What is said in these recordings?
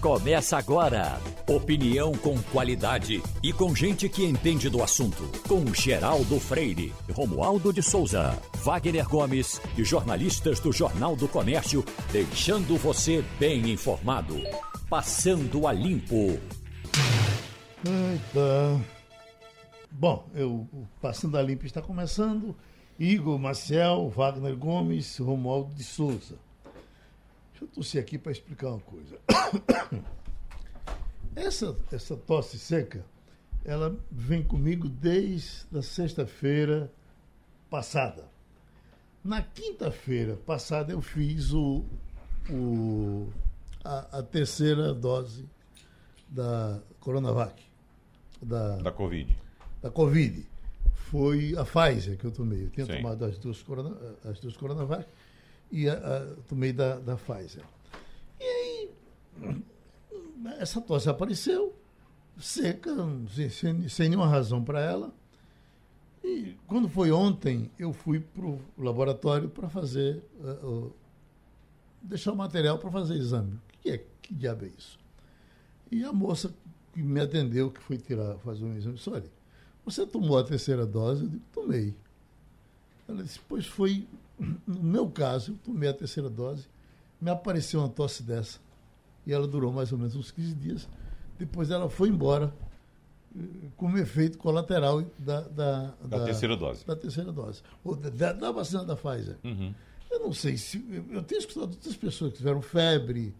Começa agora. Opinião com qualidade e com gente que entende do assunto. Com Geraldo Freire, Romualdo de Souza, Wagner Gomes e jornalistas do Jornal do Comércio, deixando você bem informado. Passando a limpo. Eita. Bom, eu, o Passando a Limpo está começando. Igor Marcel, Wagner Gomes, Romualdo de Souza. Deixa eu tossir aqui para explicar uma coisa. Essa, essa tosse seca, ela vem comigo desde a sexta-feira passada. Na quinta-feira passada eu fiz o, o, a, a terceira dose da Coronavac. Da, Da Covid. da Covid. Foi a Pfizer que eu tomei. Eu tinha Sim. tomado as duas, corona, as duas Coronavac e a, a- tomei da, da Pfizer. E aí, essa tosse apareceu, seca, sem, sem, nenhuma razão para ela. E quando foi ontem, eu fui para o laboratório para fazer, eh, o- deixar o material para fazer exame. O que é? Que diabo é isso? E a moça que me atendeu, que foi tirar, fazer um exame, disse, olha, você tomou a terceira dose? Eu digo, tomei. Ela disse, pois foi, no meu caso, eu tomei a terceira dose, me apareceu uma tosse dessa. E ela durou mais ou menos uns 15 dias. Depois ela foi embora, eh, como efeito colateral da, da, Da terceira dose. Da terceira dose. Ou da, da- da vacina da Pfizer. Uhum. Eu não sei se. Eu, eu tenho escutado outras pessoas que tiveram febre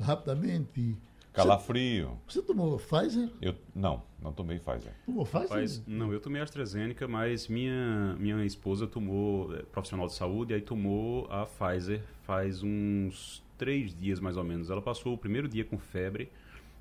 rapidamente. Calafrio. Você, você tomou Pfizer? Eu, não, não tomei Pfizer. Tomou Pfizer? Rapaz, não, eu tomei AstraZeneca, mas minha, minha esposa tomou, é, profissional de saúde, aí tomou a Pfizer faz uns três dias mais ou menos. Ela passou o primeiro dia com febre,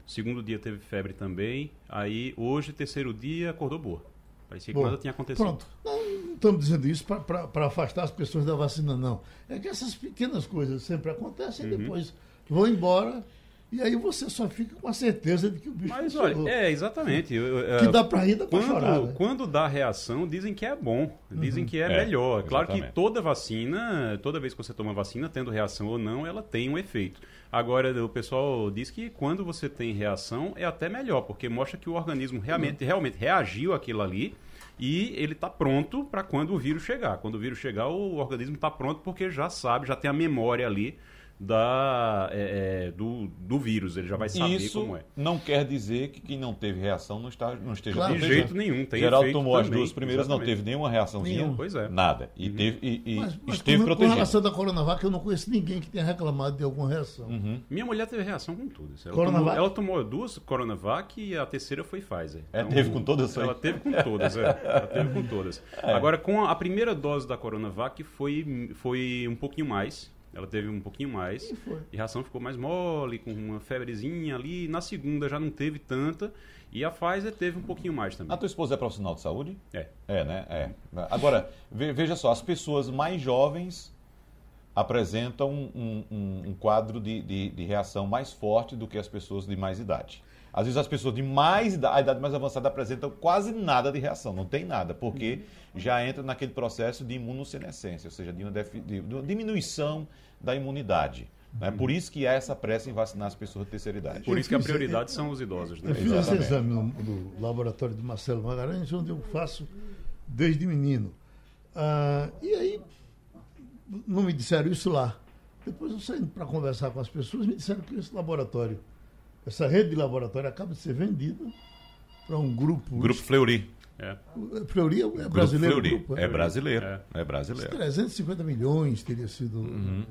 o segundo dia teve febre também, aí hoje, terceiro dia, acordou boa. Parecia que Bom, nada tinha acontecido. Pronto. Não, não estamos dizendo isso para afastar as pessoas da vacina, não. É que essas pequenas coisas sempre acontecem Uhum. e depois vão embora. E aí você só fica com a certeza de que o bicho Mas funcionou. olha, é, exatamente. eu- eu- Que é, dá para rir, dá para Quando, chorar. né? quando dá reação, dizem que é bom, dizem que é, É, melhor. Claro que exatamente. toda vacina, toda vez que você toma vacina, tendo reação ou não, ela tem um efeito. Agora, o pessoal diz que quando você tem reação, é até melhor, porque mostra que o organismo realmente, realmente reagiu àquilo ali e ele está pronto para quando o vírus chegar. Quando o vírus chegar, o organismo está pronto porque já sabe, já tem a memória ali da, é, é, do, do vírus, ele já vai saber Isso como é. não quer dizer que quem não teve reação não, está, não esteja Claro. De jeito nenhum, tem Geraldo tomou as também, duas primeiras, não exatamente. teve nenhuma reaçãozinha. Nenhuma. Pois é. Nada. E, teve, e, e Mas, mas esteve com, com protegido. relação da Coronavac, eu não conheço ninguém que tenha reclamado de alguma reação. Uhum. Minha mulher teve reação com tudo. Ela Coronavac? tomou, ela tomou duas Coronavac e a terceira foi Pfizer. É, teve com todas aí? Ela teve com todas, é. Ela teve com todas. É. Agora, com a, a primeira dose da Coronavac foi, foi um pouquinho mais. Ela teve um pouquinho mais. E foi. E a reação ficou mais mole, com uma febrezinha ali. Na segunda já não teve tanta. E a Pfizer teve um pouquinho mais também. A tua esposa é profissional de saúde? É. É, né? É. Agora, ve- veja só, as pessoas mais jovens apresentam um, um- um quadro de, de- de reação mais forte do que as pessoas de mais idade. Às vezes as pessoas de mais idade, a idade mais avançada apresentam quase nada de reação, não tem nada, porque já entra naquele processo de imunossenescência, ou seja, de uma, defi- de uma diminuição da imunidade. né? Por isso que há essa pressa em vacinar as pessoas de terceira idade. Por isso que a prioridade são os idosos. Né? Eu fiz esse exame no, no laboratório de Marcelo Magalhães, onde eu faço desde menino. Ah, e aí, não me disseram isso lá. Depois eu saindo para conversar com as pessoas, me disseram que esse laboratório, essa rede de laboratório acaba de ser vendida para um grupo. Grupo Fleury. É. Fleury é Grupo brasileiro. Fleury. grupo, É brasileiro. É. É brasileiro. 350 milhões teria sido Uhum.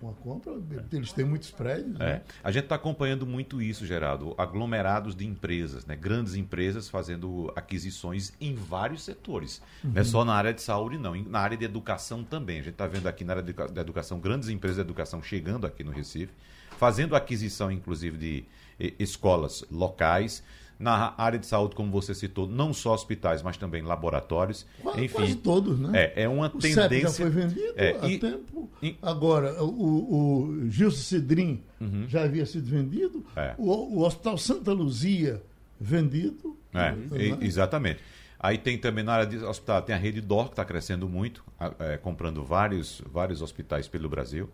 Uma compra. Eles têm muitos prédios. É. né? A gente está acompanhando muito isso, Geraldo. Aglomerados de empresas, né? grandes empresas fazendo aquisições em vários setores. Não é só na área de saúde, não. Na área de educação também. A gente está vendo aqui na área da educação, grandes empresas de educação chegando aqui no Recife, fazendo aquisição, inclusive, de escolas locais. Na área de saúde, como você citou, não só hospitais, mas também laboratórios. Qua- Enfim, Quase todos, né? é, é uma O CEP tendência. já foi vendido É, há e- tempo. e- Agora, o, o Gilson Cidrim já havia sido vendido. Uhum. É. O, o Hospital Santa Luzia vendido. É, Né? exatamente. Aí tem também na área de hospital, tem a rede DOR que está crescendo muito, é, comprando vários, vários hospitais pelo Brasil.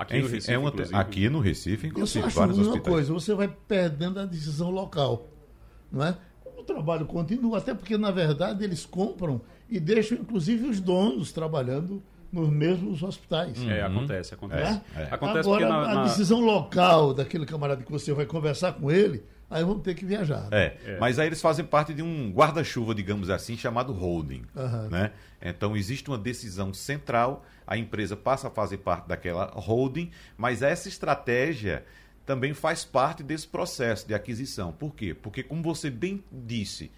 Aqui Enfim, no Recife, é uma, aqui no Recife, inclusive, Eu só acho uma coisa, você vai perdendo a decisão local, não é? O trabalho continua, até porque, na verdade, eles compram e deixam, inclusive, os donos trabalhando nos mesmos hospitais. É, acontece, acontece. É? É. acontece Agora, na, na... a decisão local daquele camarada que você vai conversar com ele, aí vamos ter que viajar. Né? É, é, mas aí eles fazem parte de um guarda-chuva, digamos assim, chamado holding. Uhum. Né? Então existe uma decisão central, a empresa passa a fazer parte daquela holding, mas essa estratégia também faz parte desse processo de aquisição. Por quê? Porque, como você bem disse,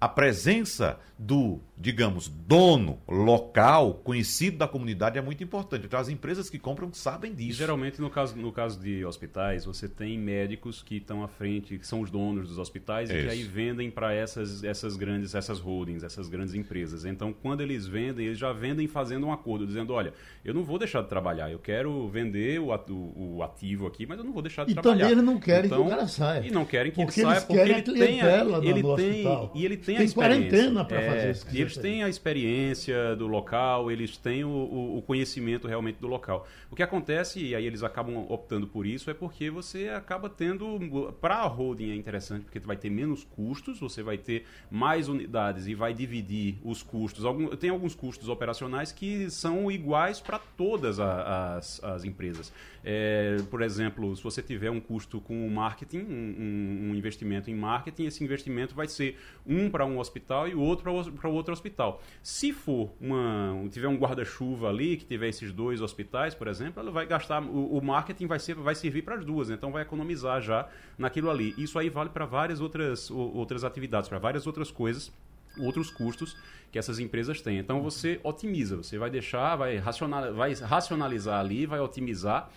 a presença do, digamos, dono local, conhecido da comunidade, é muito importante. Então, as empresas que compram sabem disso. Geralmente, no caso, no caso de hospitais, você tem médicos que estão à frente, que são os donos dos hospitais Isso. e que aí vendem para essas, essas grandes, essas holdings, essas grandes empresas. Então, quando eles vendem, eles já vendem fazendo um acordo, dizendo, olha, eu não vou deixar de trabalhar, eu quero vender o, o, o ativo aqui, mas eu não vou deixar de e trabalhar. E também eles não querem então, que o cara saia. E não querem que porque ele saia, porque ele tem, ele tem, e ele tem tem, a quarentena para é, fazer isso. Eles têm a experiência do local, eles têm o, o, o, conhecimento realmente do local. O que acontece, e aí eles acabam optando por isso, é porque você acaba tendo. Para a holding é interessante, porque vai ter menos custos, você vai ter mais unidades e vai dividir os custos. Algum, tem alguns custos operacionais que são iguais para todas a, as, as empresas. É, por exemplo, se você tiver um custo com marketing, um, um investimento em marketing, esse investimento vai ser um para um hospital e o outro para outro hospital. Se for uma, tiver um guarda-chuva ali que tiver esses dois hospitais, por exemplo, ela vai gastar o, o marketing vai ser vai servir para as duas, então vai economizar já naquilo ali. Isso aí vale para várias outras outras atividades, para várias outras coisas outros custos que essas empresas têm. Então você otimiza, você vai deixar, vai, racional, vai racionalizar ali, vai otimizar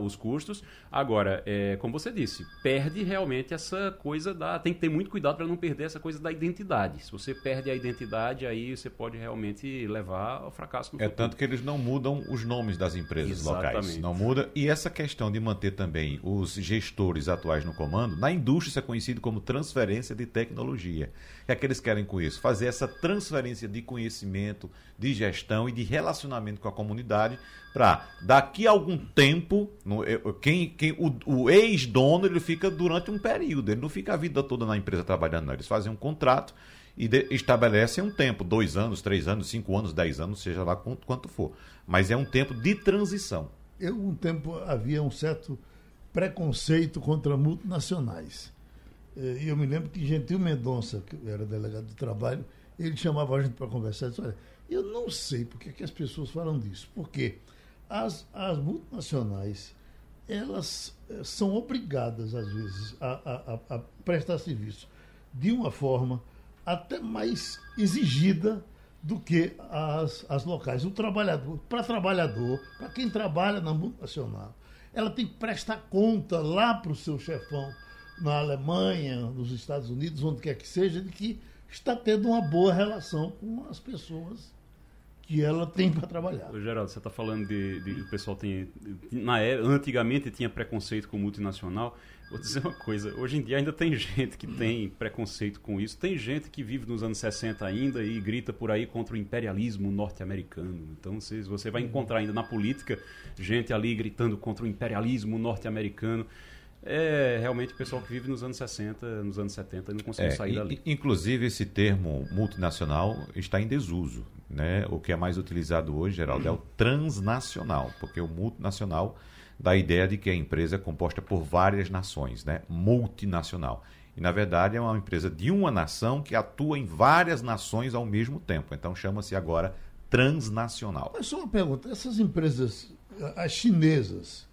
os custos. Agora, é, como você disse, perde realmente essa coisa da. Tem que ter muito cuidado para não perder essa coisa da identidade. Se você perde a identidade, aí você pode realmente levar ao fracasso no É futuro. tanto que eles não mudam os nomes das empresas Exatamente. locais. Não muda. E essa questão de manter também os gestores atuais no comando, na indústria isso é conhecido como transferência de tecnologia. Que é que eles querem com isso? Fazer essa transferência de conhecimento, de gestão e de relacionamento com a comunidade para daqui a algum tempo, no, quem, quem, o, o ex-dono ele fica durante um período, ele não fica a vida toda na empresa trabalhando, não. Eles fazem um contrato e de, estabelecem um tempo, dois anos, três anos, cinco anos, dez anos, seja lá quanto, quanto for. Mas é um tempo de transição. Eu, um tempo havia um certo preconceito contra multinacionais. Eh, e eu me lembro que Gentil Mendonça, que era delegado do trabalho, ele chamava a gente para conversar disse, olha, eu não sei porque que as pessoas falam disso. Por quê? As, as multinacionais, elas eh, são obrigadas, às vezes, a, a, a prestar serviço de uma forma até mais exigida do que as, as locais. O trabalhador, para trabalhador, para quem trabalha na multinacional, ela tem que prestar conta lá para o seu chefão na Alemanha, nos Estados Unidos, onde quer que seja, de que está tendo uma boa relação com as pessoas que ela tem para trabalhar. Geraldo, você está falando de, de, o pessoal tem na era, antigamente tinha preconceito com multinacional. Vou dizer uma coisa, hoje em dia ainda tem gente que tem preconceito com isso. Tem gente que vive nos anos 60 ainda e grita por aí contra o imperialismo norte-americano. Então você, você vai encontrar ainda na política gente ali gritando contra o imperialismo norte-americano é realmente o pessoal que vive nos anos 60, nos anos 70 não consegue é, sair dali. Inclusive, esse termo multinacional está em desuso. Né? O que é mais utilizado hoje, Geraldo, é o transnacional, porque o multinacional dá a ideia de que a empresa é composta por várias nações, né? multinacional. E, na verdade, é uma empresa de uma nação que atua em várias nações ao mesmo tempo. Então, chama-se agora transnacional. Mas só uma pergunta: essas empresas, as chinesas,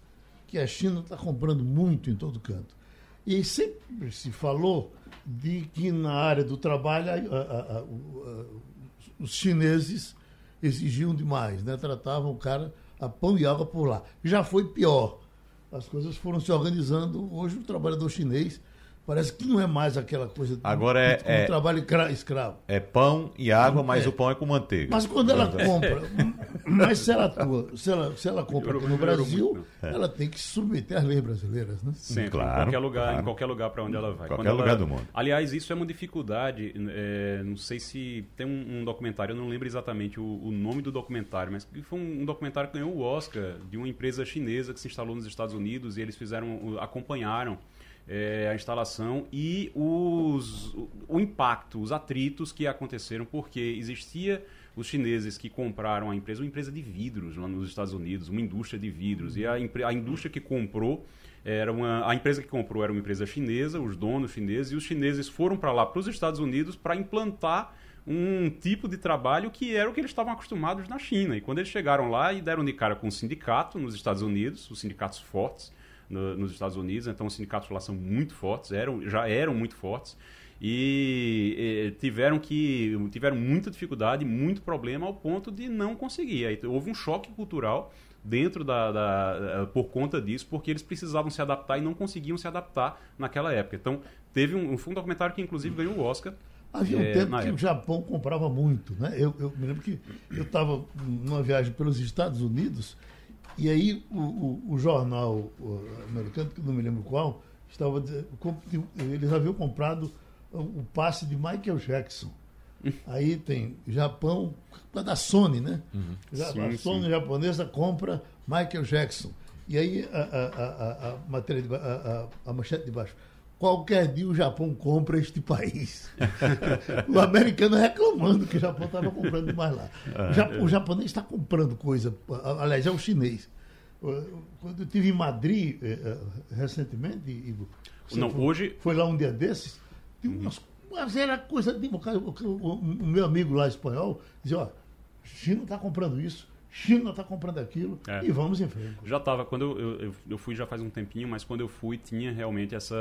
que a China está comprando muito em todo canto. E sempre se falou de que na área do trabalho a, a, a, os chineses exigiam demais, né? tratavam o cara a pão e água por lá. Já foi pior. As coisas foram se organizando. Hoje o trabalhador chinês Parece que não é mais aquela coisa Agora é- do, é- trabalho escra- escravo. É pão e água, mas É. o pão é com manteiga. Mas quando ela compra, mas se ela, atua- se ela, se ela compra aqui no Brasil, muito, ela tem que submeter às leis brasileiras, né? Sempre, Claro, em qualquer lugar, claro. em qualquer lugar para onde ela vai. Qualquer Quando ela- lugar do mundo. Aliás, isso é uma dificuldade. é, não sei se tem um, um documentário, eu não lembro exatamente o, o nome do documentário, mas que foi um, um documentário que ganhou o Oscar de uma empresa chinesa que se instalou nos Estados Unidos e eles fizeram, o- acompanharam é, a instalação e os, o, o impacto, os atritos que aconteceram porque existia os chineses que compraram a empresa, uma empresa de vidros lá nos Estados Unidos, uma indústria de vidros. E a, a indústria que comprou era uma, a empresa que comprou era uma empresa chinesa, os donos chineses, e os chineses foram para lá, para os Estados Unidos, para implantar um tipo de trabalho que era o que eles estavam acostumados na China. E quando eles chegaram lá e deram de cara com um sindicato nos Estados Unidos, os sindicatos fortes no- nos Estados Unidos, então os sindicatos lá são muito fortes, eram, já eram muito fortes, e tiveram que tiveram muita dificuldade, muito problema ao ponto de não conseguir. Aí houve um choque cultural dentro da, da- eh, por conta disso, porque eles precisavam se adaptar e não conseguiam se adaptar naquela época. Então teve um, foi um documentário que inclusive ganhou o Oscar. Havia um É, tempo que o época. Japão comprava muito, né? Eu, eu me lembro que eu estava numa viagem pelos Estados Unidos e aí o, o- o jornal americano, que não me lembro qual, estava eles haviam comprado o, passe de Michael Jackson. Aí tem Japão, da Sony, né? Já- Sim, a Sony sim. japonesa compra Michael Jackson. E aí a, a, a, a- matéria de a, a- a manchete de baixo. Qualquer dia o Japão compra este país. o americano reclamando que o Japão estava comprando demais lá. O, ja- o japonês está comprando coisa, aliás, é o chinês. Quando eu estive em Madrid eh, eh, recentemente, Igor, Não, foi- hoje- foi lá um dia desses, tinha umas, mas era coisa de. O, o- o- o meu amigo lá espanhol dizia: ó, China está comprando isso, China está comprando aquilo, É. e vamos em frente. Já estava, quando eu, eu, eu fui já faz um tempinho, mas quando eu fui tinha realmente essa,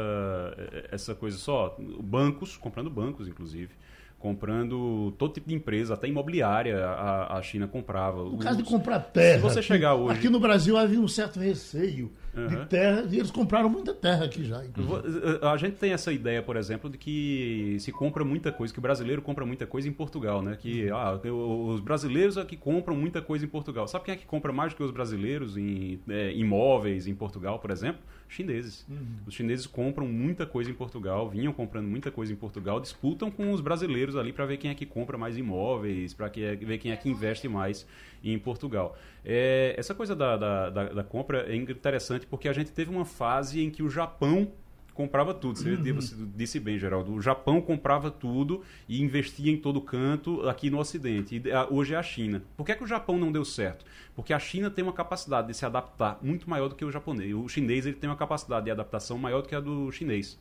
essa coisa só, bancos, comprando bancos inclusive, comprando todo tipo de empresa, até imobiliária a, a China comprava. No caso de Os- comprar terra. Se você chegar hoje- Aqui no Brasil havia um certo receio de Aham. terra, e eles compraram muita terra aqui já. inclusive. Vo- A gente tem essa ideia, por exemplo, de que se compra muita coisa, que o brasileiro compra muita coisa em Portugal, né? Que ah, os brasileiros é que compram muita coisa em Portugal. Sabe quem é que compra mais do que os brasileiros em é, imóveis em Portugal, por exemplo? Chineses. Os chineses compram muita coisa em Portugal, vinham comprando muita coisa em Portugal, disputam com os brasileiros ali para ver quem é que compra mais imóveis, para ver quem é que investe mais em Portugal. É, essa coisa da, da, da- da compra é interessante porque a gente teve uma fase em que o Japão comprava tudo. Você, você disse bem, Geraldo. O Japão comprava tudo e investia em todo canto aqui no Ocidente. E, ah, hoje é a China. Por que, é que o Japão não deu certo? Porque a China tem uma capacidade de se adaptar muito maior do que o japonês. O chinês ele tem uma capacidade de adaptação maior do que a do chinês.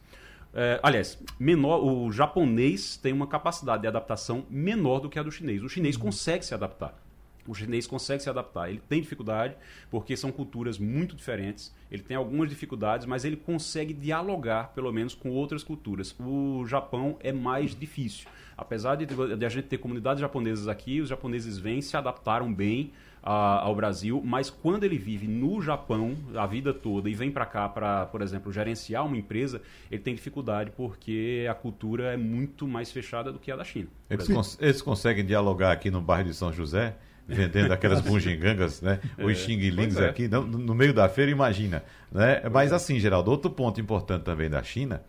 É, aliás, menor, o japonês tem uma capacidade de adaptação menor do que a do chinês. O chinês consegue se adaptar. O chinês consegue se adaptar. Ele tem dificuldade porque são culturas muito diferentes. Ele tem algumas dificuldades, mas ele consegue dialogar, pelo menos, com outras culturas. O Japão é mais difícil. Apesar de, de a gente ter comunidades japonesas aqui, os japoneses vêm, se adaptaram bem a- ao Brasil, mas quando ele vive no Japão a vida toda e vem para cá para, por exemplo, gerenciar uma empresa, ele tem dificuldade porque a cultura é muito mais fechada do que a da China. Eles, cons- eles conseguem dialogar aqui no bairro de São José, vendendo aquelas bungigangas, né? Os pois é. aqui, no, no meio da feira, imagina. Né? Mas assim, Geraldo, outro ponto importante também da China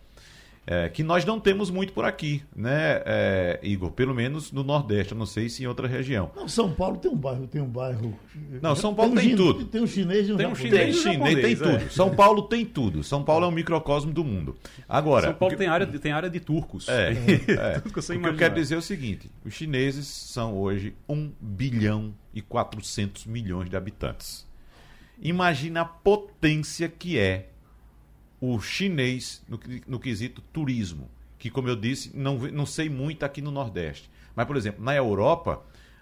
é que nós não temos muito por aqui, né, é, Igor? Pelo menos no Nordeste, eu não sei se em outra região. Não, São Paulo tem um bairro, tem um bairro. Não, São Paulo um tem chin- tudo. Tem um chinês e um Tem um japonês. Tem, Chinês e China, tem tudo. é. São Paulo tem tudo. São Paulo é um microcosmo do mundo. Agora, São Paulo que- tem área, de- tem área de turcos. É, é. Tudo que você o que eu quero dizer é o seguinte: os chineses são hoje 1 bilhão e 400 milhões de habitantes. Imagina a potência que é o chinês no, no quesito turismo, que, como eu disse, não, não sei muito aqui no Nordeste. Mas, por exemplo, na Europa,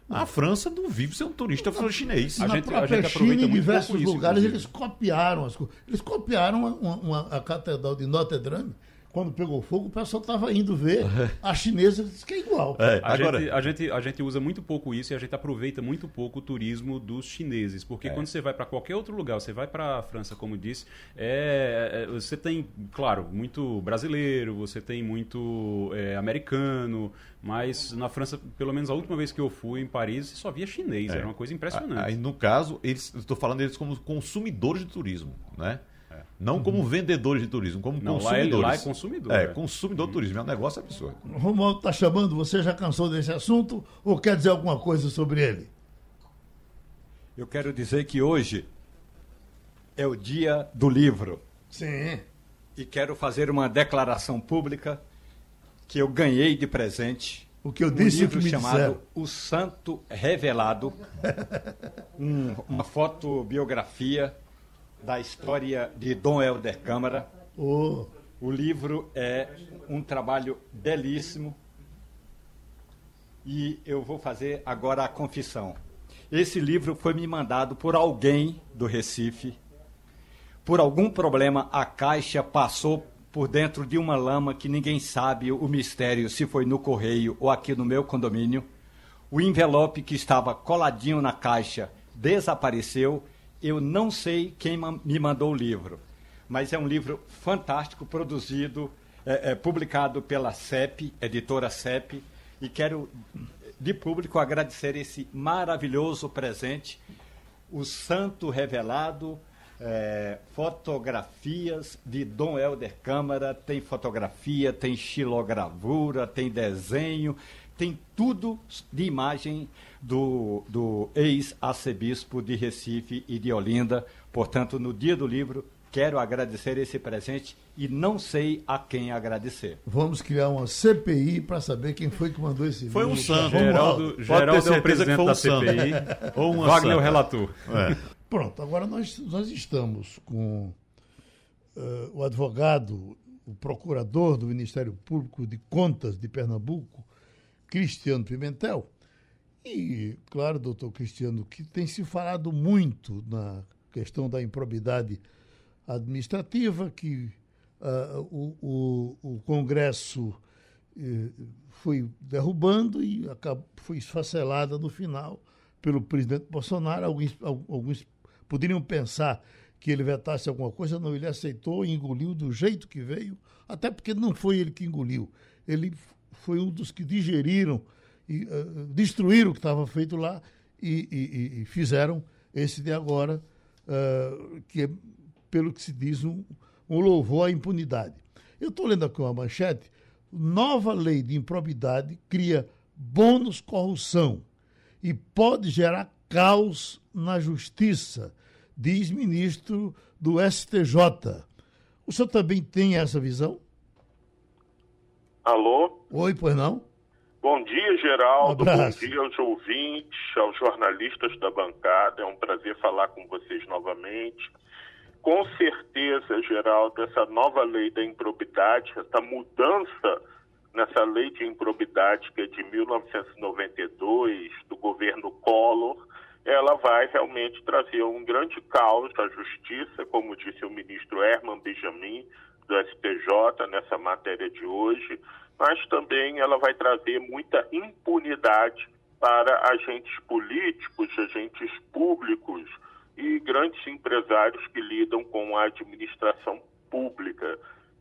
a França não vive sem um turista chinês. A Na gente- a gente China, aproveita em muito diversos isso, lugares, inclusive. eles copiaram as coisas. Eles copiaram uma, uma- a catedral de Notre Dame quando pegou fogo, o pessoal estava indo ver a chinesa, disse que é igual. É, a, agora... gente, a, gente, a gente usa muito pouco isso e a gente aproveita muito pouco o turismo dos chineses, porque é. quando você vai para qualquer outro lugar, você vai para a França, como disse, é, é, você tem, claro, muito brasileiro, você tem muito é, americano, mas na França, pelo menos a última vez que eu fui em Paris, só via chinês. É. Era uma coisa impressionante. Aí, no caso, eles, estou falando deles como consumidores de turismo, né? Não uhum. como vendedores de turismo, como Não, consumidores. Lá é, lá é consumidor. É, é. consumidor de turismo. É um negócio absurdo. Romualdo está chamando, você já cansou desse assunto ou quer dizer alguma coisa sobre ele? Eu quero dizer que hoje é o dia do livro. Sim. E quero fazer uma declaração pública que eu ganhei de presente. O que eu disse um livro que chamado disseram. O Santo Revelado, um, uma fotobiografia da história de Dom Helder Câmara. Oh. O livro é um trabalho belíssimo e eu vou fazer agora a confissão. Esse livro foi me mandado por alguém do Recife. Por algum problema, a caixa passou por dentro de uma lama que ninguém sabe o mistério se foi no correio ou aqui no meu condomínio. O envelope que estava coladinho na caixa desapareceu. Eu não sei quem me mandou o livro, mas é um livro fantástico, produzido, é, é, publicado pela CEP, editora CEP, e quero de público agradecer esse maravilhoso presente, o Santo Revelado é, fotografias de Dom Helder Câmara, tem fotografia, tem xilogravura, tem desenho, tem tudo de imagem do, do ex-arcebispo de Recife e de Olinda. Portanto, no dia do livro, quero agradecer esse presente e não sei a quem agradecer. Vamos criar uma CPI para saber quem foi que mandou esse foi livro. Foi um santo. Geraldo, Geraldo é o presidente da CPI. Ou uma Wagner é o relator. É. Pronto, agora nós, nós estamos com uh, o advogado, o procurador do Ministério Público de Contas de Pernambuco, Cristiano Pimentel. E, claro, doutor Cristiano, que tem se falado muito na questão da improbidade administrativa, que uh, o, o, o, Congresso uh, foi derrubando e acabou, foi esfacelada no final pelo presidente Bolsonaro. Alguns, alguns poderiam pensar que ele vetasse alguma coisa, não, ele aceitou e engoliu do jeito que veio, até porque não foi ele que engoliu, ele foi um dos que digeriram e uh, destruíram o que estava feito lá e, e, e, fizeram esse de agora, uh, que é, pelo que se diz, um, um louvor à impunidade. Eu estou lendo aqui uma manchete, nova lei de improbidade cria bônus corrupção e pode gerar caos na justiça diz ministro do STJ. O senhor também tem essa visão? Alô? Oi, pois não? Bom dia, Geraldo. Um Bom dia aos ouvintes, aos jornalistas da bancada. É um prazer falar com vocês novamente. Com certeza, Geraldo, essa nova lei da improbidade, essa mudança nessa lei de improbidade que é de 1992, do governo Collor, ela vai realmente trazer um grande caos à justiça, como disse o ministro Herman Benjamin, do STJ, nessa matéria de hoje, mas também ela vai trazer muita impunidade para agentes políticos, agentes públicos e grandes empresários que lidam com a administração pública,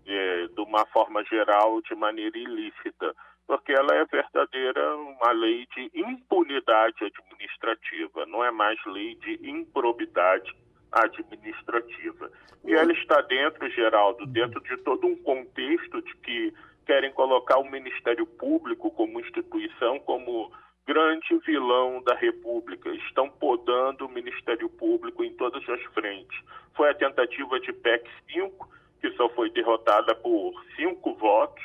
é, de uma forma geral, de maneira ilícita porque ela é verdadeira uma lei de impunidade administrativa, não é mais lei de improbidade administrativa. E ela está dentro, Geraldo, dentro de todo um contexto de que querem colocar o Ministério Público como instituição como grande vilão da República. Estão podando o Ministério Público em todas as frentes. Foi a tentativa de PEC 5, que só foi derrotada por cinco votos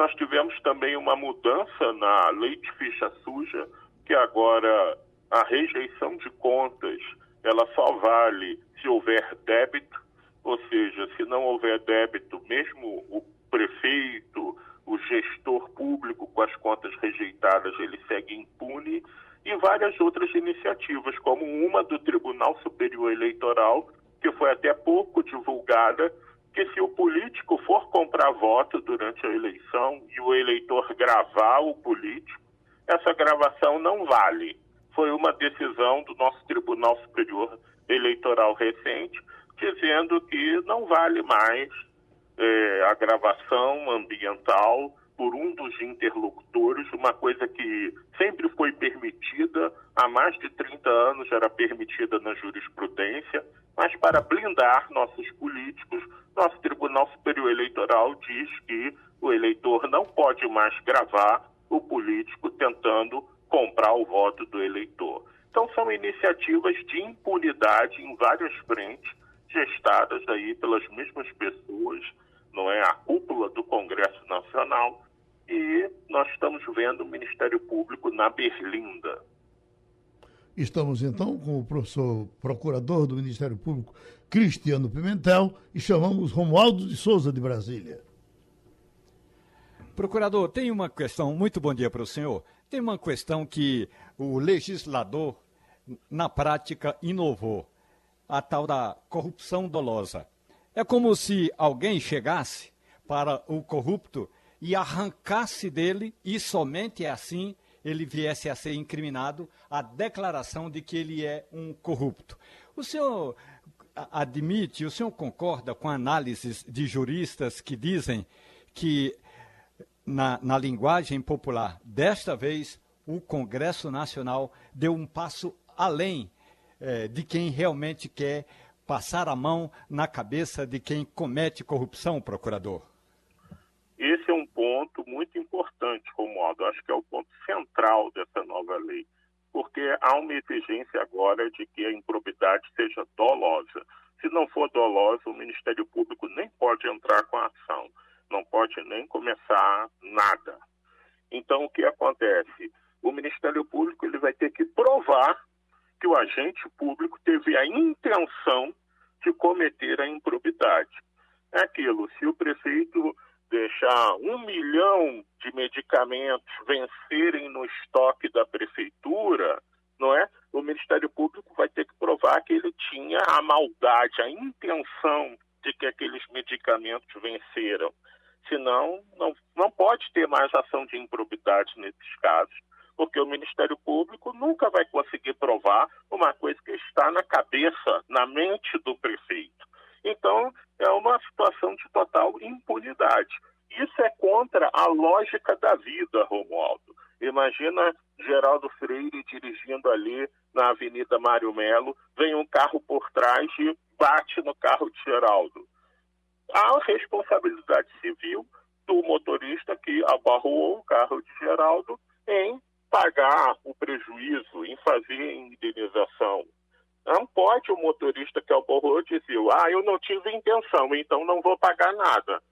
nós tivemos também uma mudança na lei de ficha suja, que agora a rejeição de contas ela só vale se houver débito, ou seja, se não houver débito, mesmo o prefeito, o gestor público com as contas rejeitadas, ele segue impune, e várias outras iniciativas, como uma do Tribunal Superior Eleitoral, que foi até pouco divulgada, que se o político for comprar voto durante a eleição e o eleitor gravar o político, essa gravação não vale. Foi uma decisão do nosso Tribunal Superior Eleitoral recente, dizendo que não vale mais é, a gravação ambiental por um dos interlocutores, uma coisa que sempre foi permitida, há mais de 30 anos era permitida na jurisprudência, mas para blindar nossos políticos, nosso Tribunal Superior Eleitoral diz que o eleitor não pode mais gravar o político tentando comprar o voto do eleitor. Então são iniciativas de impunidade em várias frentes, gestadas aí pelas mesmas pessoas, não é a cúpula do Congresso Nacional, e nós estamos vendo o Ministério Público na Berlinda. Estamos então com o professor procurador do Ministério Público, Cristiano Pimentel, e chamamos Romualdo de Souza de Brasília. Procurador, tem uma questão, muito bom dia para o senhor. Tem uma questão que o legislador, na prática, inovou: a tal da corrupção dolosa. É como se alguém chegasse para o corrupto e arrancasse dele, e somente assim ele viesse a ser incriminado, a declaração de que ele é um corrupto. O senhor admite, o senhor concorda com análises de juristas que dizem que, na, na linguagem popular, desta vez o Congresso Nacional deu um passo além eh, de quem realmente quer passar a mão na cabeça de quem comete corrupção, procurador? Esse é um ponto muito importante, Romualdo. Acho que é o ponto central dessa nova lei, porque há uma exigência agora de que a improbidade seja dolosa. Se não for dolosa, o Ministério Público nem pode entrar com a ação, não pode nem começar nada. Então, o que acontece? O Ministério Público ele vai ter que provar que o agente público teve a intenção de cometer a improbidade. É aquilo, se o prefeito deixar um milhão de medicamentos vencerem no estoque da prefeitura, não é? O Ministério Público vai ter que provar que ele tinha a maldade, a intenção de que aqueles medicamentos venceram. Senão, não, não pode ter mais ação de improbidade nesses casos, porque o Ministério Público nunca vai conseguir provar uma coisa que está na cabeça, na mente do prefeito. Então, é uma situação de total impunidade. Isso é contra a lógica da vida, Romualdo. Imagina Geraldo Freire dirigindo ali na Avenida Mário Melo, vem um carro por trás e bate no carro de Geraldo. Há responsabilidade civil do motorista que abarrou o carro de Geraldo em pagar o prejuízo, em fazer indenização. Não pode o motorista que aborrou dizer, ah, eu não tive intenção, então não vou pagar nada.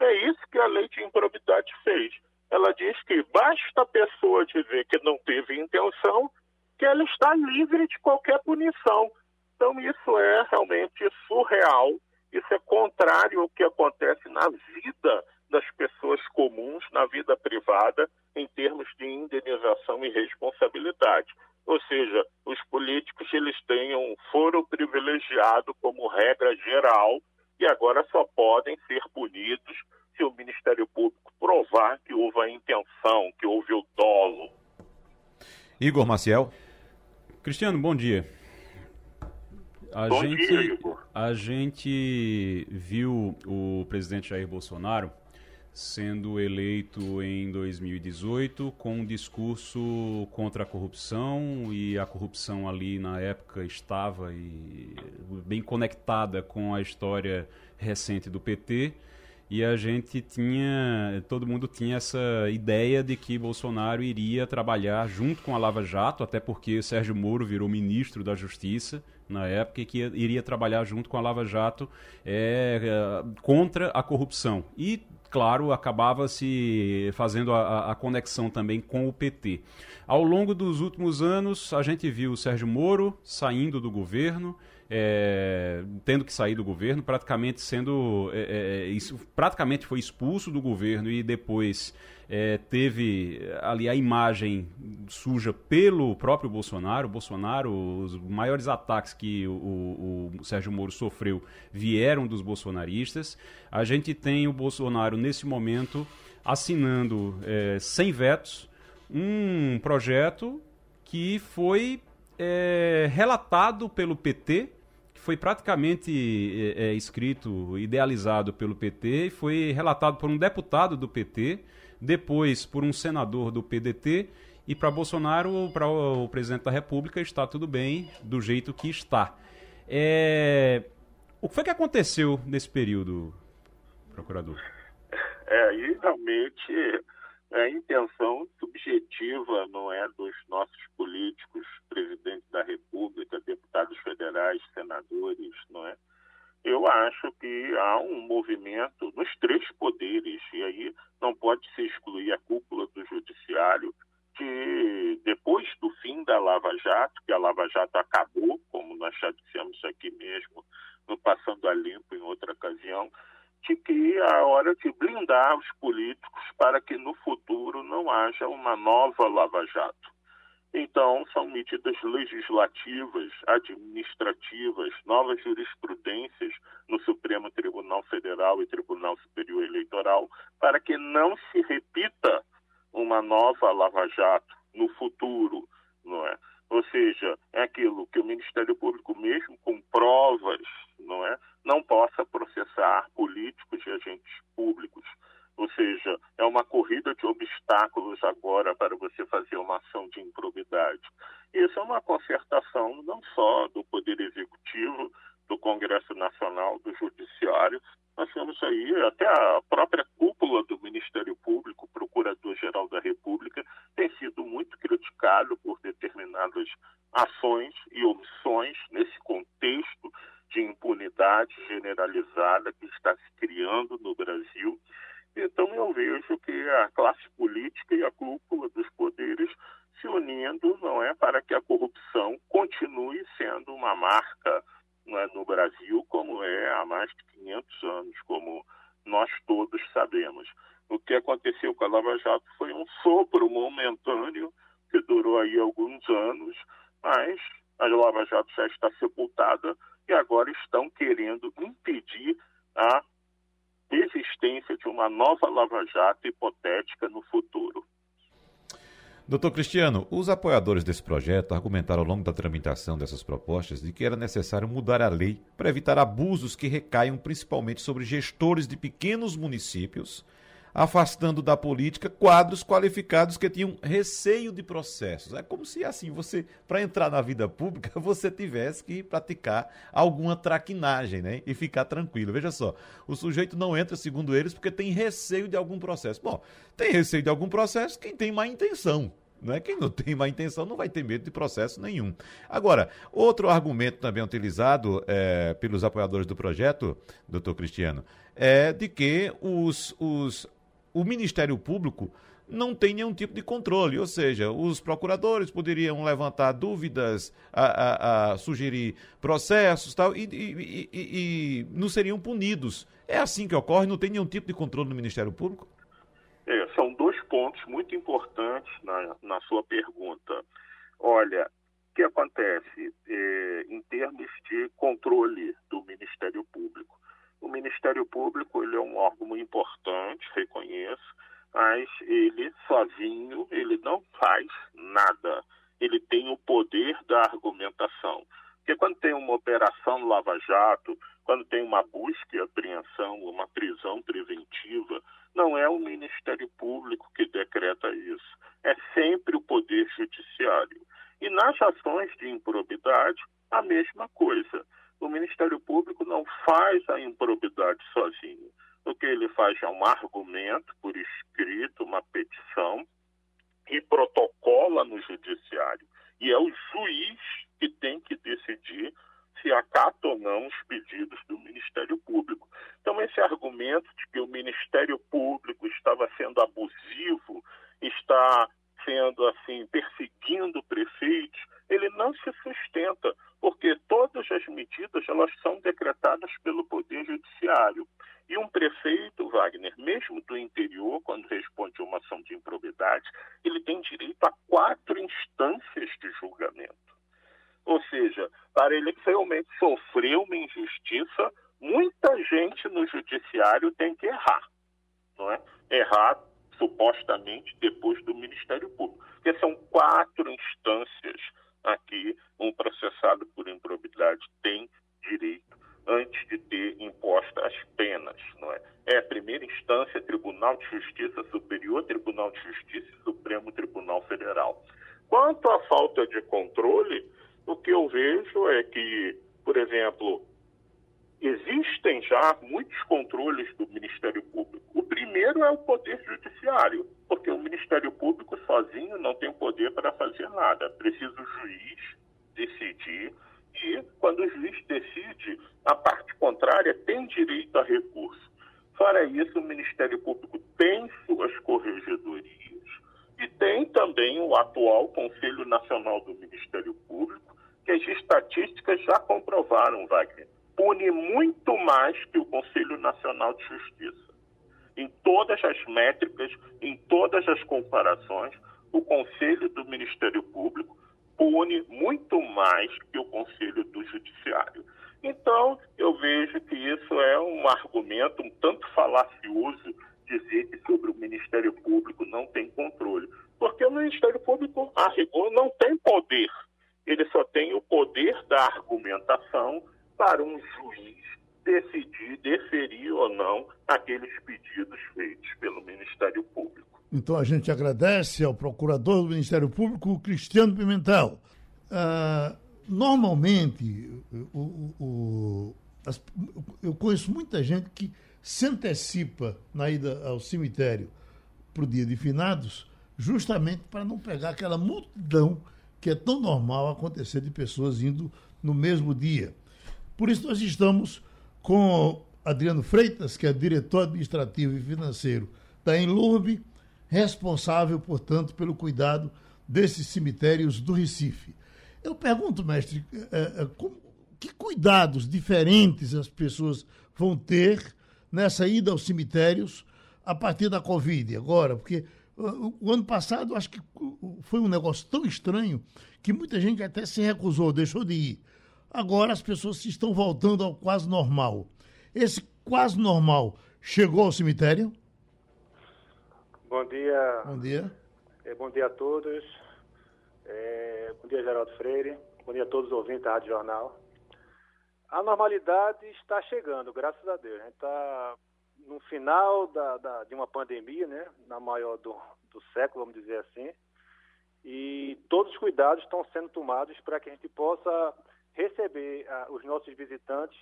É isso que a lei de improbidade fez. Ela diz que basta a pessoa dizer que não teve intenção, que ela está livre de qualquer punição. Então, isso é realmente surreal, isso é contrário ao que acontece na vida das pessoas comuns, na vida privada, em termos de indenização e responsabilidade. Ou seja, os políticos eles têm um foro privilegiado como regra geral e agora só podem ser punidos se o Ministério Público provar que houve a intenção, que houve o dolo. Igor Maciel. Cristiano, bom dia. A bom gente, dia, Igor. A gente viu o presidente Jair Bolsonaro sendo eleito em 2018 com um discurso contra a corrupção e a corrupção ali na época estava e, bem conectada com a história recente do PT e a gente tinha, todo mundo tinha essa ideia de que Bolsonaro iria trabalhar junto com a Lava Jato, até porque Sérgio Moro virou ministro da Justiça na época que iria trabalhar junto com a Lava Jato é, contra a corrupção. E claro, acabava se fazendo a, a, conexão também com o PT. Ao longo dos últimos anos, a gente viu o Sérgio Moro saindo do governo é, tendo que sair do governo, praticamente sendo. É, é, isso, praticamente foi expulso do governo e depois é, teve ali a imagem suja pelo próprio Bolsonaro. Bolsonaro, os maiores ataques que o, o, Sérgio Moro sofreu vieram dos bolsonaristas. A gente tem o Bolsonaro, nesse momento, assinando é, sem vetos um projeto que foi é, relatado pelo PT foi praticamente é, é, escrito, idealizado pelo PT foi relatado por um deputado do PT, depois por um senador do PDT e para Bolsonaro, para o presidente da República, está tudo bem do jeito que está. É... O que foi que aconteceu nesse período, procurador? É, e realmente a intenção subjetiva, não é, dos nossos políticos, presidente da República, deputados federais, senadores, não é? Eu acho que há um movimento nos três poderes, e aí não pode se excluir a cúpula do judiciário, que depois do fim da Lava Jato, que a Lava Jato acabou, como nós já dissemos aqui mesmo, no Passando a Limpo em outra ocasião, de que é hora de blindar os políticos para que no futuro não haja uma nova Lava Jato. São medidas legislativas, administrativas, novas jurisprudências no Supremo Tribunal Federal e Tribunal Superior Eleitoral, para que não se repita uma nova Lava Jato no futuro, não é? Ou seja, é aquilo que o Ministério Público, mesmo com provas, não é, não possa processar políticos e agentes públicos. Seja, é uma corrida de obstáculos agora para você fazer uma ação de improbidade. Isso é uma concertação não só do Poder Executivo, do Congresso Nacional, do Judiciário, nós temos aí até a própria cúpula do Ministério Público, Procurador-Geral da República, tem sido muito criticado por determinadas ações e omissões nesse contexto de impunidade generalizada que está se criando no Brasil. Então, eu vejo que a classe política e a cúpula dos poderes se unindo, não é, para que a corrupção continue sendo uma marca é, no Brasil, como é há mais de 500 anos, como nós todos sabemos. O que aconteceu com a Lava Jato foi um sopro momentâneo que durou aí alguns anos, mas a Lava Jato já está sepultada e agora estão querendo impedir a existência de uma nova Lava Jato hipotética no futuro. Doutor Cristiano, os apoiadores desse projeto argumentaram ao longo da tramitação dessas propostas de que era necessário mudar a lei para evitar abusos que recaiam principalmente sobre gestores de pequenos municípios afastando da política quadros qualificados que tinham receio de processos. É como se assim, você para entrar na vida pública, você tivesse que praticar alguma traquinagem, né? E ficar tranquilo. Veja só, o sujeito não entra segundo eles porque tem receio de algum processo. Bom, tem receio de algum processo quem tem má intenção. Não é? Quem não tem má intenção não vai ter medo de processo nenhum. Agora, outro argumento também utilizado é, pelos apoiadores do projeto, doutor Cristiano, é de que os, os o Ministério Público não tem nenhum tipo de controle, ou seja, os procuradores poderiam levantar dúvidas, a, a, a sugerir processos tal, e, e, e, e, não seriam punidos. É assim que ocorre? Não tem nenhum tipo de controle no Ministério Público? É, são dois pontos muito importantes na, na sua pergunta. Olha, o que acontece é, em termos de controle do Ministério Público? O Ministério Público ele é um órgão importante, reconheço, mas ele sozinho ele não faz nada. Ele tem o poder da argumentação. Porque quando tem uma operação Lava Jato, quando tem uma busca e apreensão, uma prisão preventiva, não é o Ministério Público que decreta isso. É sempre o Poder Judiciário. E nas ações de improbidade, a mesma coisa o Ministério Público não faz a improbidade sozinho. O que ele faz é um argumento por escrito, uma petição, e protocola no Judiciário. E é o juiz que tem que decidir se acata ou não os pedidos do Ministério Público. Então, esse argumento de que o Ministério Público estava sendo abusivo, está sendo assim perseguindo prefeitos, ele não se sustenta, porque todas as medidas elas são decretadas pelo Poder Judiciário. E um prefeito, Wagner, mesmo do interior, quando responde a uma ação de improbidade, ele tem direito a quatro instâncias de julgamento. Ou seja, para ele realmente sofrer uma injustiça, muita gente no judiciário tem que errar. Não é? Errar supostamente depois do Ministério Público. Porque são quatro instâncias aqui um processado por improbidade tem direito antes de ter imposta as penas, não é? É a primeira instância, Tribunal de Justiça Superior, Tribunal de Justiça e Supremo Tribunal Federal. Quanto à falta de controle, o que eu vejo é que, por exemplo, existem já muitos controles do Ministério Público. O primeiro é o Poder Judiciário, porque o Ministério Público sozinho não tem poder para fazer nada. Precisa o juiz decidir e, quando o juiz decide, a parte contrária tem direito a recurso. Fora isso, o Ministério Público tem suas corregedorias e tem também o atual Conselho Nacional do Ministério Público, que as estatísticas já comprovaram, Wagner pune muito mais que o Conselho Nacional de Justiça. Em todas as métricas, em todas as comparações, o Conselho do Ministério Público pune muito mais que o Conselho do Judiciário. Então, eu vejo que isso é um argumento um tanto falacioso dizer que sobre o Ministério Público não tem controle. Porque o Ministério Público, a rigor, não tem poder. Ele só tem o poder da argumentação para um juiz decidir deferir ou não aqueles pedidos feitos pelo Ministério Público. Então a gente agradece ao procurador do Ministério Público, Cristiano Pimentel. Uh, normalmente, o, o, o, as, eu conheço muita gente que se antecipa na ida ao cemitério para o dia de finados, justamente para não pegar aquela multidão que é tão normal acontecer de pessoas indo no mesmo dia. Por isso, nós estamos com Adriano Freitas, que é diretor administrativo e financeiro da Enlurb, responsável, portanto, pelo cuidado desses cemitérios do Recife. Eu pergunto, mestre, é, como, que cuidados diferentes as pessoas vão ter nessa ida aos cemitérios a partir da Covid agora? Porque o ano passado, acho que foi um negócio tão estranho que muita gente até se recusou, deixou de ir. Agora as pessoas estão voltando ao quase normal. Esse quase normal chegou ao cemitério? Bom dia. Bom dia. É, bom dia a todos. É, bom dia, Geraldo Freire. Bom dia a todos os ouvintes da Rádio Jornal. A normalidade está chegando, graças a Deus. A gente está no final da, da, de uma pandemia, né? Na maior do, do século, vamos dizer assim. E todos os cuidados estão sendo tomados para que a gente possa receber uh, os nossos visitantes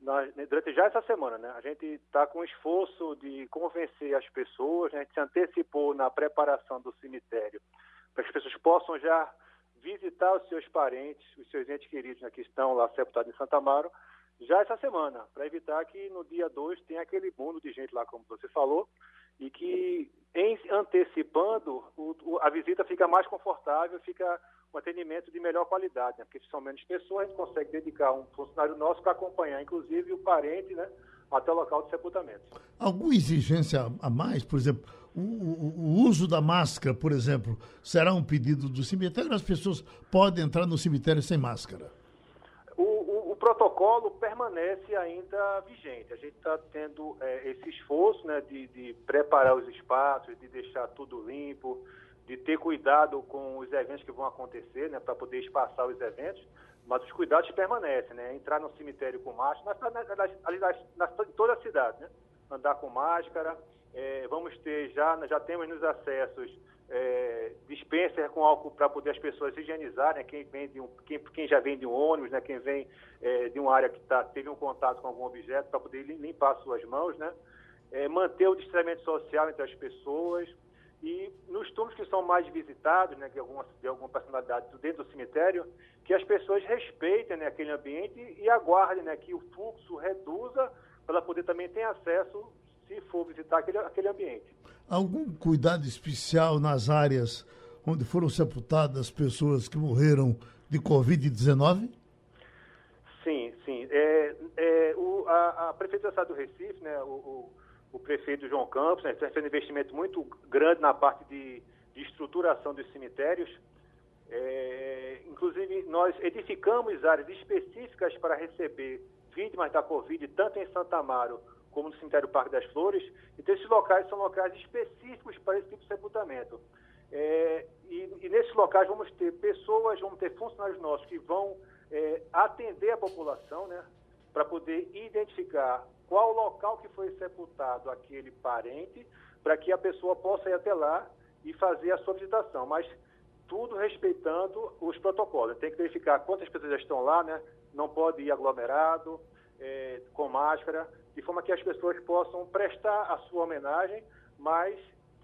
na, durante já essa semana, né? A gente está com esforço de convencer as pessoas, né? a gente se antecipou na preparação do cemitério para que as pessoas possam já visitar os seus parentes, os seus entes queridos né, que estão lá sepultados em Santa Amaro, já essa semana, para evitar que no dia 2 tenha aquele mundo de gente lá, como você falou, e que em antecipando o, o, a visita fica mais confortável, fica um atendimento de melhor qualidade, né? porque são menos pessoas, a gente consegue dedicar um funcionário nosso para acompanhar, inclusive o parente, né? até o local de sepultamento. Alguma exigência a mais? Por exemplo, o, o, o, uso da máscara, por exemplo, será um pedido do cemitério? As pessoas podem entrar no cemitério sem máscara? O, protocolo permanece ainda vigente. A gente está tendo é, esse esforço né, de, de preparar os espaços, de deixar tudo limpo, de ter cuidado com os eventos que vão acontecer, né, para poder espaçar os eventos, mas os cuidados permanecem, né? Entrar no cemitério com máscara, ali em toda a cidade, né? Andar com máscara, é, vamos ter já, já temos nos acessos é, dispenser com álcool para poder as pessoas higienizarem, né? quem, vem de um, quem, quem já vem de um ônibus, né? quem vem é, de uma área que tá, teve um contato com algum objeto, para poder limpar suas mãos, né? É, manter o distanciamento social entre as pessoas, e nos túmulos que são mais visitados, né, de, alguma, de alguma personalidade dentro do cemitério, que as pessoas respeitem né, aquele ambiente e aguardem né, que o fluxo reduza para poder também ter acesso, se for visitar aquele, aquele ambiente. Algum cuidado especial nas áreas onde foram sepultadas pessoas que morreram de Covid-19? Sim, a, a Prefeitura do Recife, né, o, o, o prefeito João Campos, né, fazendo um investimento muito grande na parte de, de estruturação dos cemitérios. É, inclusive, nós edificamos áreas específicas para receber vítimas da Covid, tanto em Santa Amaro como no cemitério Parque das Flores. Então, esses locais são locais específicos para esse tipo de sepultamento. É, e, e, nesses locais vamos ter pessoas, vamos ter funcionários nossos que vão é, atender a população, né, para poder identificar qual local que foi sepultado aquele parente, para que a pessoa possa ir até lá e fazer a sua visitação. Mas tudo respeitando os protocolos. Tem que verificar quantas pessoas já estão lá, né? Não pode ir aglomerado, é, com máscara, de forma que as pessoas possam prestar a sua homenagem, mas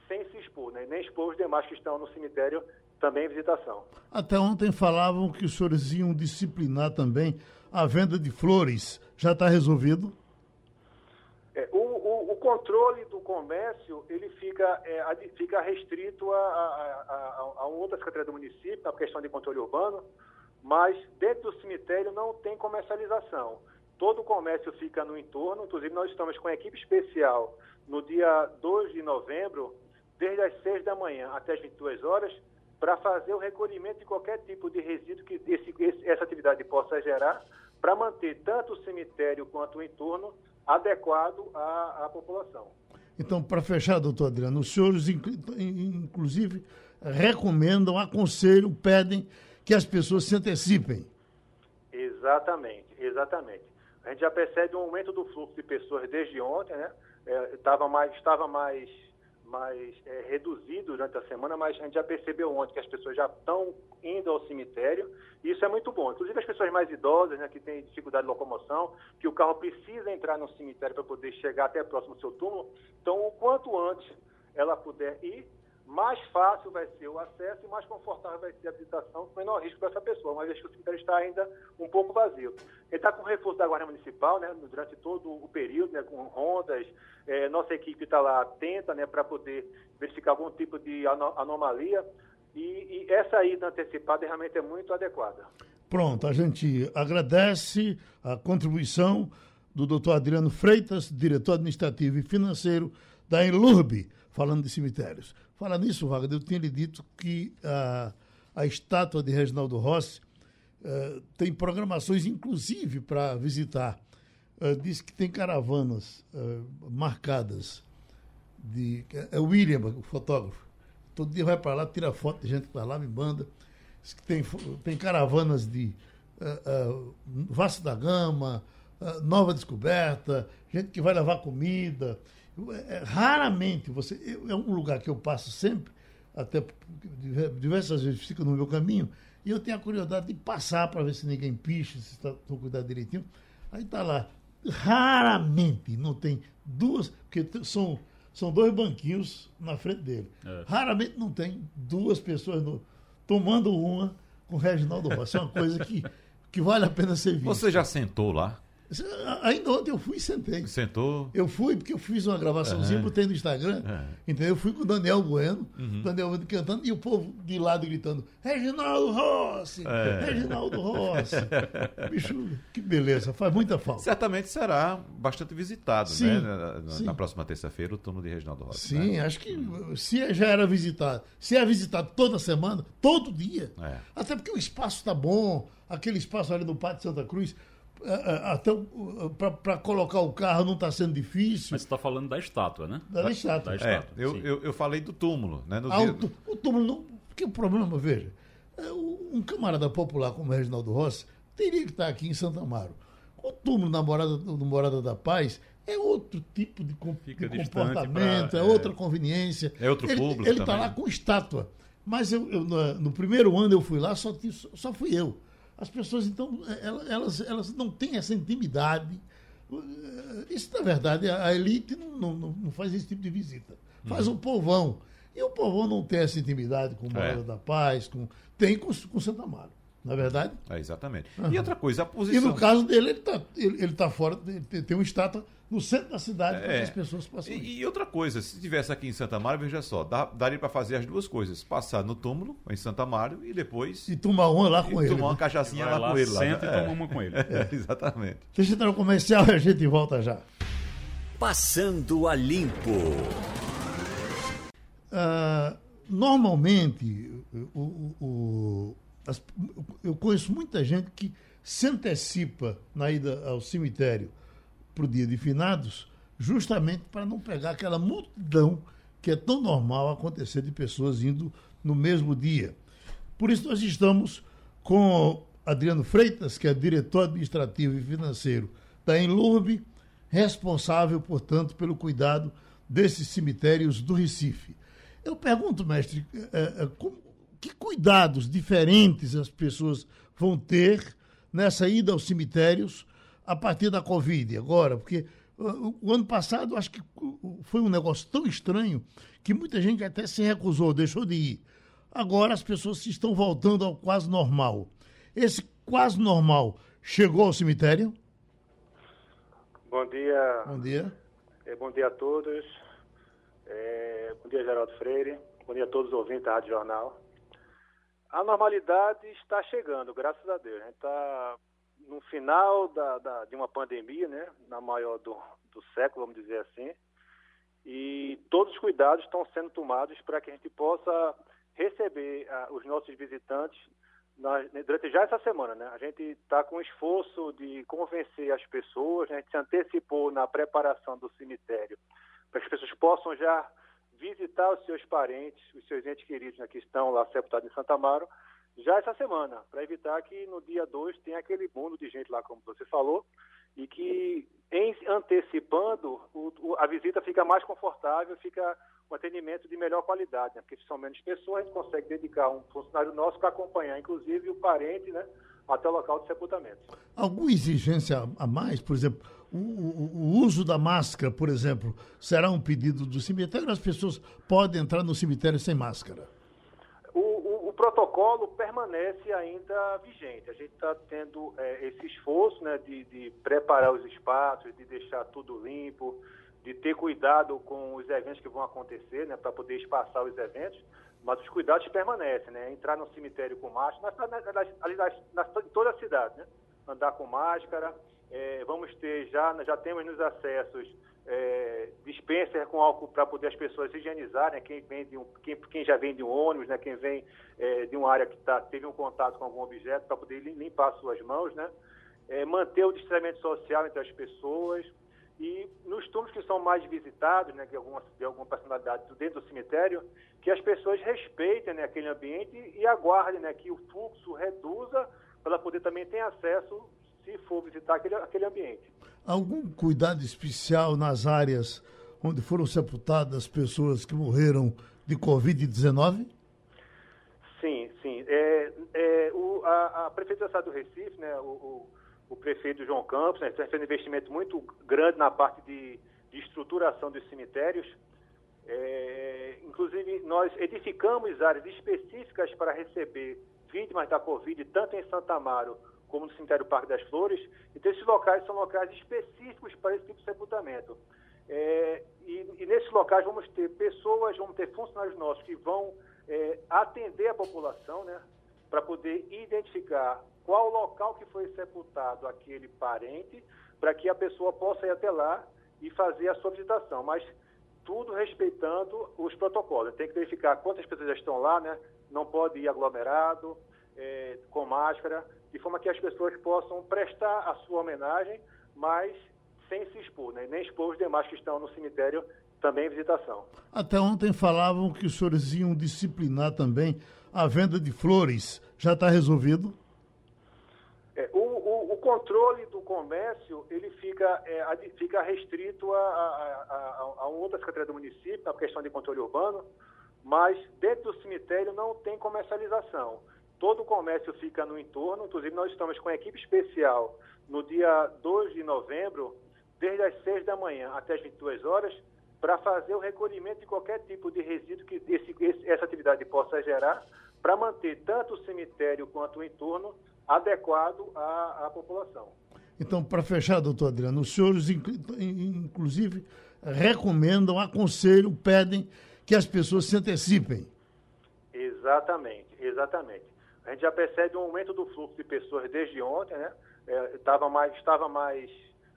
sem se expor, né? nem expor os demais que estão no cemitério também em visitação. Até ontem falavam que os senhores iam disciplinar também a venda de flores. Já está resolvido? Controle do comércio ele fica, é, fica restrito a, a, a, a outra secretaria do município, a questão de controle urbano, mas dentro do cemitério não tem comercialização. Todo o comércio fica no entorno, inclusive nós estamos com a equipe especial no dia 2 de novembro, desde as 6 da manhã até as 22 horas, para fazer o recolhimento de qualquer tipo de resíduo que esse, essa atividade possa gerar, para manter tanto o cemitério quanto o entorno adequado à, à população. Então, para fechar, doutor Adriano, os senhores, inclusive, recomendam, aconselham, pedem que as pessoas se antecipem. Exatamente, exatamente. A gente já percebe um aumento do fluxo de pessoas desde ontem, né? É, estava mais, estava mais mais é, reduzido durante a semana, mas a gente já percebeu ontem que as pessoas já estão indo ao cemitério, e isso é muito bom. Inclusive as pessoas mais idosas, né, que têm dificuldade de locomoção, que o carro precisa entrar no cemitério para poder chegar até próximo seu túmulo, então o quanto antes ela puder ir, mais fácil vai ser o acesso e mais confortável vai ser a visitação, com menor risco para essa pessoa, uma vez que o cemitério está ainda um pouco vazio. Ele está com reforço da Guarda Municipal, né, durante todo o período, né, com rondas, é, nossa equipe está lá atenta, né, para poder verificar algum tipo de anomalia, e, e essa ida antecipada realmente é muito adequada. Pronto, a gente agradece a contribuição do doutor Adriano Freitas, diretor administrativo e financeiro da Enlurb, falando de cemitérios. Fala nisso, Wagner, eu tinha lhe dito que a, a estátua de Reginaldo Rossi uh, tem programações, inclusive, para visitar. Uh, diz que tem caravanas uh, marcadas. De, é o William, o fotógrafo. Todo dia vai para lá, tira foto de gente que está lá, me manda. Diz que tem, tem caravanas de uh, Vasco da Gama, Nova Descoberta, gente que vai levar comida. É, raramente você. É um lugar que eu passo sempre, até diversas vezes fico no meu caminho, e eu tenho a curiosidade de passar para ver se ninguém picha, se está cuidado direitinho. Aí está lá. Raramente não tem duas, porque são, são dois banquinhos na frente dele. É. Raramente não tem duas pessoas no, tomando uma com o Reginaldo Rossi. É uma coisa que, que vale a pena ser vista. Você já sentou lá? Ainda ontem eu fui e sentei. Sentou? Eu fui, porque eu fiz uma gravaçãozinha, botei no Instagram. É. Entendeu? Eu fui com o Daniel Bueno, uhum. Daniel Bueno cantando, e o povo de lado gritando: Reginaldo Rossi! É. Reginaldo Rossi! Bicho, que beleza, faz muita falta. Certamente será bastante visitado, sim, né? Na, sim. na próxima terça-feira, o turno de Reginaldo Rossi. Sim, né? acho que se já era visitado, se é visitado toda semana, todo dia, é. até porque o espaço está bom, aquele espaço ali no Pátio Santa Cruz é, é, até para colocar o carro não está sendo difícil. Mas você está falando da estátua, né? Da, da estátua. Da estátua é, eu, eu, eu, falei do túmulo, né? Ah, o, o, túmulo não. Porque o problema, veja, é, um camarada popular como o Reginaldo Rossi teria que estar aqui em Santa Amaro. O túmulo da Morada, do Morada da Paz é outro tipo de, de comportamento, pra, é, é, outra conveniência. É outro ele, público. Ele está lá com estátua. Mas eu, eu no, no, primeiro ano eu fui lá, só, só fui eu. As pessoas, então, elas, elas não têm essa intimidade. Isso, na verdade, a elite não, não, não faz esse tipo de visita. Faz uhum. o povão. E o povão não tem essa intimidade com o Morada é. da Paz, com, tem com, com Santa Amaro. Na é verdade? É, exatamente. Uhum. E outra coisa, a posição. E no caso dele, ele está ele, ele tá fora, ele tem uma estátua no centro da cidade para que as pessoas possam ir. E, e outra coisa, se tivesse aqui em Santa Mário, veja só, dá- daria para fazer as duas coisas: passar no túmulo, em Santa Mário, e depois E tomar uma lá com e ele. tomar uma né? cachaçinha lá, lá, com ele. Lá, senta e É. toma uma com ele. É, exatamente. Deixa eu entrar no comercial e a gente volta já. Passando a Limpo. Ah, normalmente, o- o- o- as- eu conheço muita gente que se antecipa na ida ao cemitério para o dia de finados, justamente para não pegar aquela multidão que é tão normal acontecer de pessoas indo no mesmo dia. Por isso, nós estamos com Adriano Freitas, que é diretor administrativo e financeiro da Enlurbe, responsável, portanto, pelo cuidado desses cemitérios do Recife. Eu pergunto, mestre, eh, eh, como- que cuidados diferentes as pessoas vão ter nessa ida aos cemitérios a partir da Covid agora? Porque o ano passado acho que foi um negócio tão estranho que muita gente até se recusou, deixou de ir. Agora as pessoas estão voltando ao quase normal. Esse quase normal chegou ao cemitério? Bom dia, Bom dia. eh, bom dia a todos. Eh, bom dia, Geraldo Freire. Bom dia a todos os ouvintes da Rádio Jornal. A normalidade está chegando, graças a Deus. A gente está no final da, da- de uma pandemia, né? Na maior do, do século, vamos dizer assim. E todos os cuidados estão sendo tomados para que a gente possa receber ah, os nossos visitantes na- durante já essa semana, né? A gente está com esforço de convencer as pessoas, né? a gente se antecipou na preparação do cemitério para que as pessoas possam já visitar os seus parentes, os seus entes queridos né, que estão lá sepultados em Santa Amaro, já essa semana, para evitar que no dia 2 tenha aquele mundo de gente lá, como você falou, e que em antecipando o- o- a visita fica mais confortável, fica um atendimento de melhor qualidade, né? porque são menos pessoas, a gente consegue dedicar um funcionário nosso para acompanhar, inclusive o parente, né, até o local de sepultamento. Alguma exigência a mais? Por exemplo, o, o- uso da máscara, por exemplo, será um pedido do cemitério? As pessoas podem entrar no cemitério sem máscara? Protocolo permanece ainda vigente. A gente está tendo eh, esse esforço né, de, de preparar os espaços, de deixar tudo limpo, de ter cuidado com os eventos que vão acontecer, né, para poder espaçar os eventos. Mas os cuidados permanecem, né? Entrar no cemitério com máscara, nas- em toda a cidade, né? Andar com máscara. eh, vamos ter já, já temos nos acessos é, dispenser com álcool para poder as pessoas higienizarem, né? quem, vem de um, quem, quem já vem de um ônibus, né? quem vem é, de uma área que tá, teve um contato com algum objeto, para poder lim- limpar suas mãos, né? É, manter o distanciamento social entre as pessoas e nos túmulos que são mais visitados, né, de alguma, de alguma personalidade dentro do cemitério, que as pessoas respeitem né, aquele ambiente e aguardem né, que o fluxo reduza para poder também ter acesso, se for visitar aquele, aquele ambiente. Algum cuidado especial nas áreas onde foram sepultadas pessoas que morreram de Covid-19? Sim, sim. É, é, o, a, a Prefeitura do Recife, né, o, o, o prefeito João Campos, né, fazendo um investimento muito grande na parte de, de estruturação dos cemitérios. É, inclusive, nós edificamos áreas específicas para receber vítimas da Covid, tanto em Santa Amaro como no cemitério Parque das Flores. Então, esses locais são locais específicos para esse tipo de sepultamento. É, e, e nesses locais vamos ter pessoas, vamos ter funcionários nossos que vão é, atender a população, né, para poder identificar qual local que foi sepultado aquele parente, para que a pessoa possa ir até lá e fazer a sua visitação. Mas tudo respeitando os protocolos. Tem que verificar quantas pessoas já estão lá, né? Não pode ir aglomerado, é, com máscara, de forma que as pessoas possam prestar a sua homenagem, mas sem se expor, né? nem expor os demais que estão no cemitério também em visitação. Até ontem falavam que os senhores iam disciplinar também a venda de flores. Já está resolvido? É, o, o, o, controle do comércio ele fica, é, fica restrito a, a, a, a, outra secretaria do município, na questão de controle urbano, mas dentro do cemitério não tem comercialização. Todo o comércio fica no entorno, inclusive nós estamos com a equipe especial no dia 2 de novembro, desde as 6 da manhã até as 22 horas, para fazer o recolhimento de qualquer tipo de resíduo que esse, esse, essa atividade possa gerar, para manter tanto o cemitério quanto o entorno adequado à, à população. Então, para fechar, doutor Adriano, os senhores, inclusive, recomendam, aconselham, pedem que as pessoas se antecipem. Exatamente, exatamente. A gente já percebe um aumento do fluxo de pessoas desde ontem, né? É, tava mais, estava mais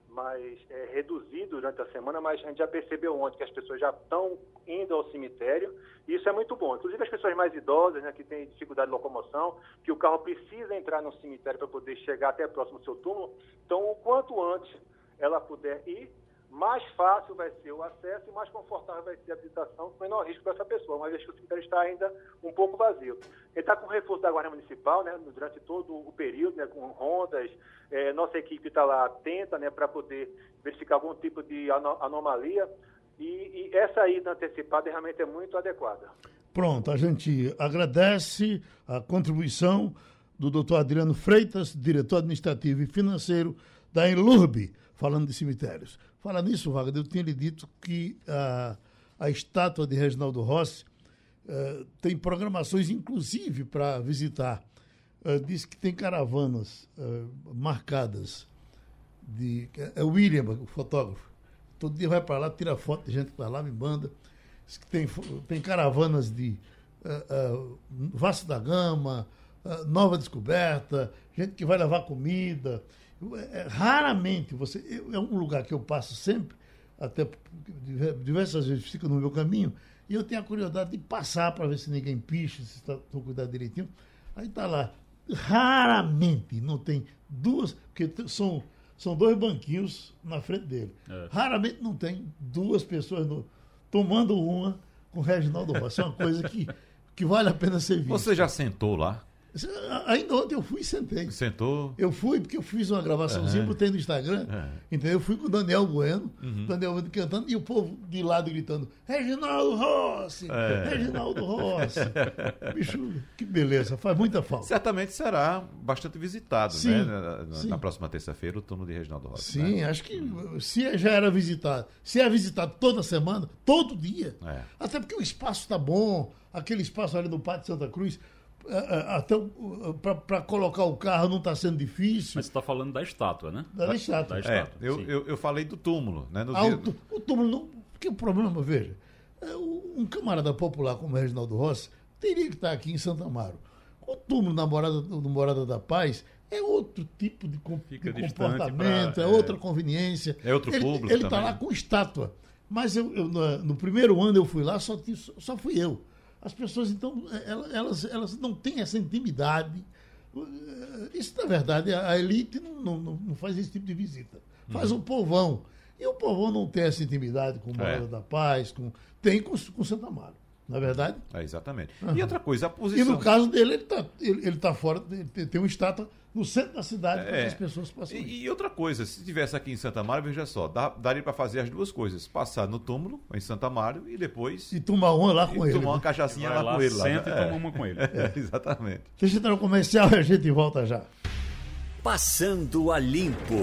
mais é, reduzido durante a semana, mas a gente já percebeu ontem que as pessoas já estão indo ao cemitério e isso é muito bom. Inclusive as pessoas mais idosas, né, que têm dificuldade de locomoção, que o carro precisa entrar no cemitério para poder chegar até próximo do seu túmulo, então o quanto antes ela puder ir, mais fácil vai ser o acesso e mais confortável vai ser a visitação, com menor risco para essa pessoa, uma vez que o cemitério está ainda um pouco vazio. Ele está com reforço da Guarda Municipal, né, durante todo o período, né, com rondas, é, nossa equipe está lá atenta né, para poder verificar algum tipo de anomalia, e, e essa ida antecipada realmente é muito adequada. Pronto, a gente agradece a contribuição do doutor Adriano Freitas, diretor administrativo e financeiro da Enlurb, falando de cemitérios. Fala nisso, Wagner, eu tinha lhe dito que a, a estátua de Reginaldo Rossi uh, tem programações, inclusive, para visitar. Uh, diz que tem caravanas uh, marcadas. De, é o William, o fotógrafo. Todo dia vai para lá, tira foto de gente que está lá, me manda. Diz que tem, tem caravanas de uh, Vasco da Gama, Nova Descoberta, gente que vai levar comida. É, raramente você. Eu, é um lugar que eu passo sempre, até diversas vezes fico no meu caminho, e eu tenho a curiosidade de passar para ver se ninguém picha, se está cuidado direitinho. Aí está lá. Raramente não tem duas, porque são, são dois banquinhos na frente dele. É. Raramente não tem duas pessoas no, tomando uma com o Reginaldo Rossi. É uma coisa que, que vale a pena ser vista. Você já sentou lá? Ainda ontem eu fui e sentei. Sentou? Eu fui, porque eu fiz uma gravaçãozinha, é. botei no Instagram. É. Entendeu? Eu fui com o Daniel Bueno, uhum. Daniel Bueno cantando, e o povo de lado gritando: Reginaldo Rossi! É. Reginaldo Rossi! Bicho, que beleza, faz muita falta. Certamente será bastante visitado, sim, né? Na, sim. na próxima terça-feira, o turno de Reginaldo Rossi. Sim, né? acho que se já era visitado, se é visitado toda semana, todo dia. É. Até porque o espaço está bom, aquele espaço ali no Pátio Santa Cruz é, é, até para colocar o carro não está sendo difícil. Mas você está falando da estátua, né? Da, da estátua. Da estátua é, eu, eu, eu, falei do túmulo, né? Ah, o, o, túmulo não. Porque o problema, veja, é, um camarada popular como o Reginaldo Rossi teria que estar aqui em Santa Amaro. O túmulo da Morada, do Morada da Paz é outro tipo de, com, de comportamento, pra, é, é, outra conveniência. É outro ele, público. Ele está lá com estátua. Mas eu, eu no, no, primeiro ano eu fui lá, só, só fui eu. As pessoas, então, elas, elas não têm essa intimidade. Isso, na verdade, a elite não, não, não faz esse tipo de visita. Faz uhum. um povão. E o povão não tem essa intimidade com o Morada é. da Paz, com, tem com, com Santa Amaro. Não é verdade? É, exatamente. Uhum. E outra coisa, a posição. E no caso dele, ele está ele, ele tá fora, ele tem uma estátua no centro da cidade para é. as pessoas passarem. E, e, outra coisa, se tivesse aqui em Santa Mário, veja só, dá, daria para fazer as duas coisas: passar no túmulo, em Santa Mário, e depois. E tomar uma lá com ele. Tomar uma né? cachaçinha lá, lá, com ele. Senta lá, e é. toma uma com ele. É, exatamente. Deixa eu entrar no comercial e a gente volta já. Passando a limpo.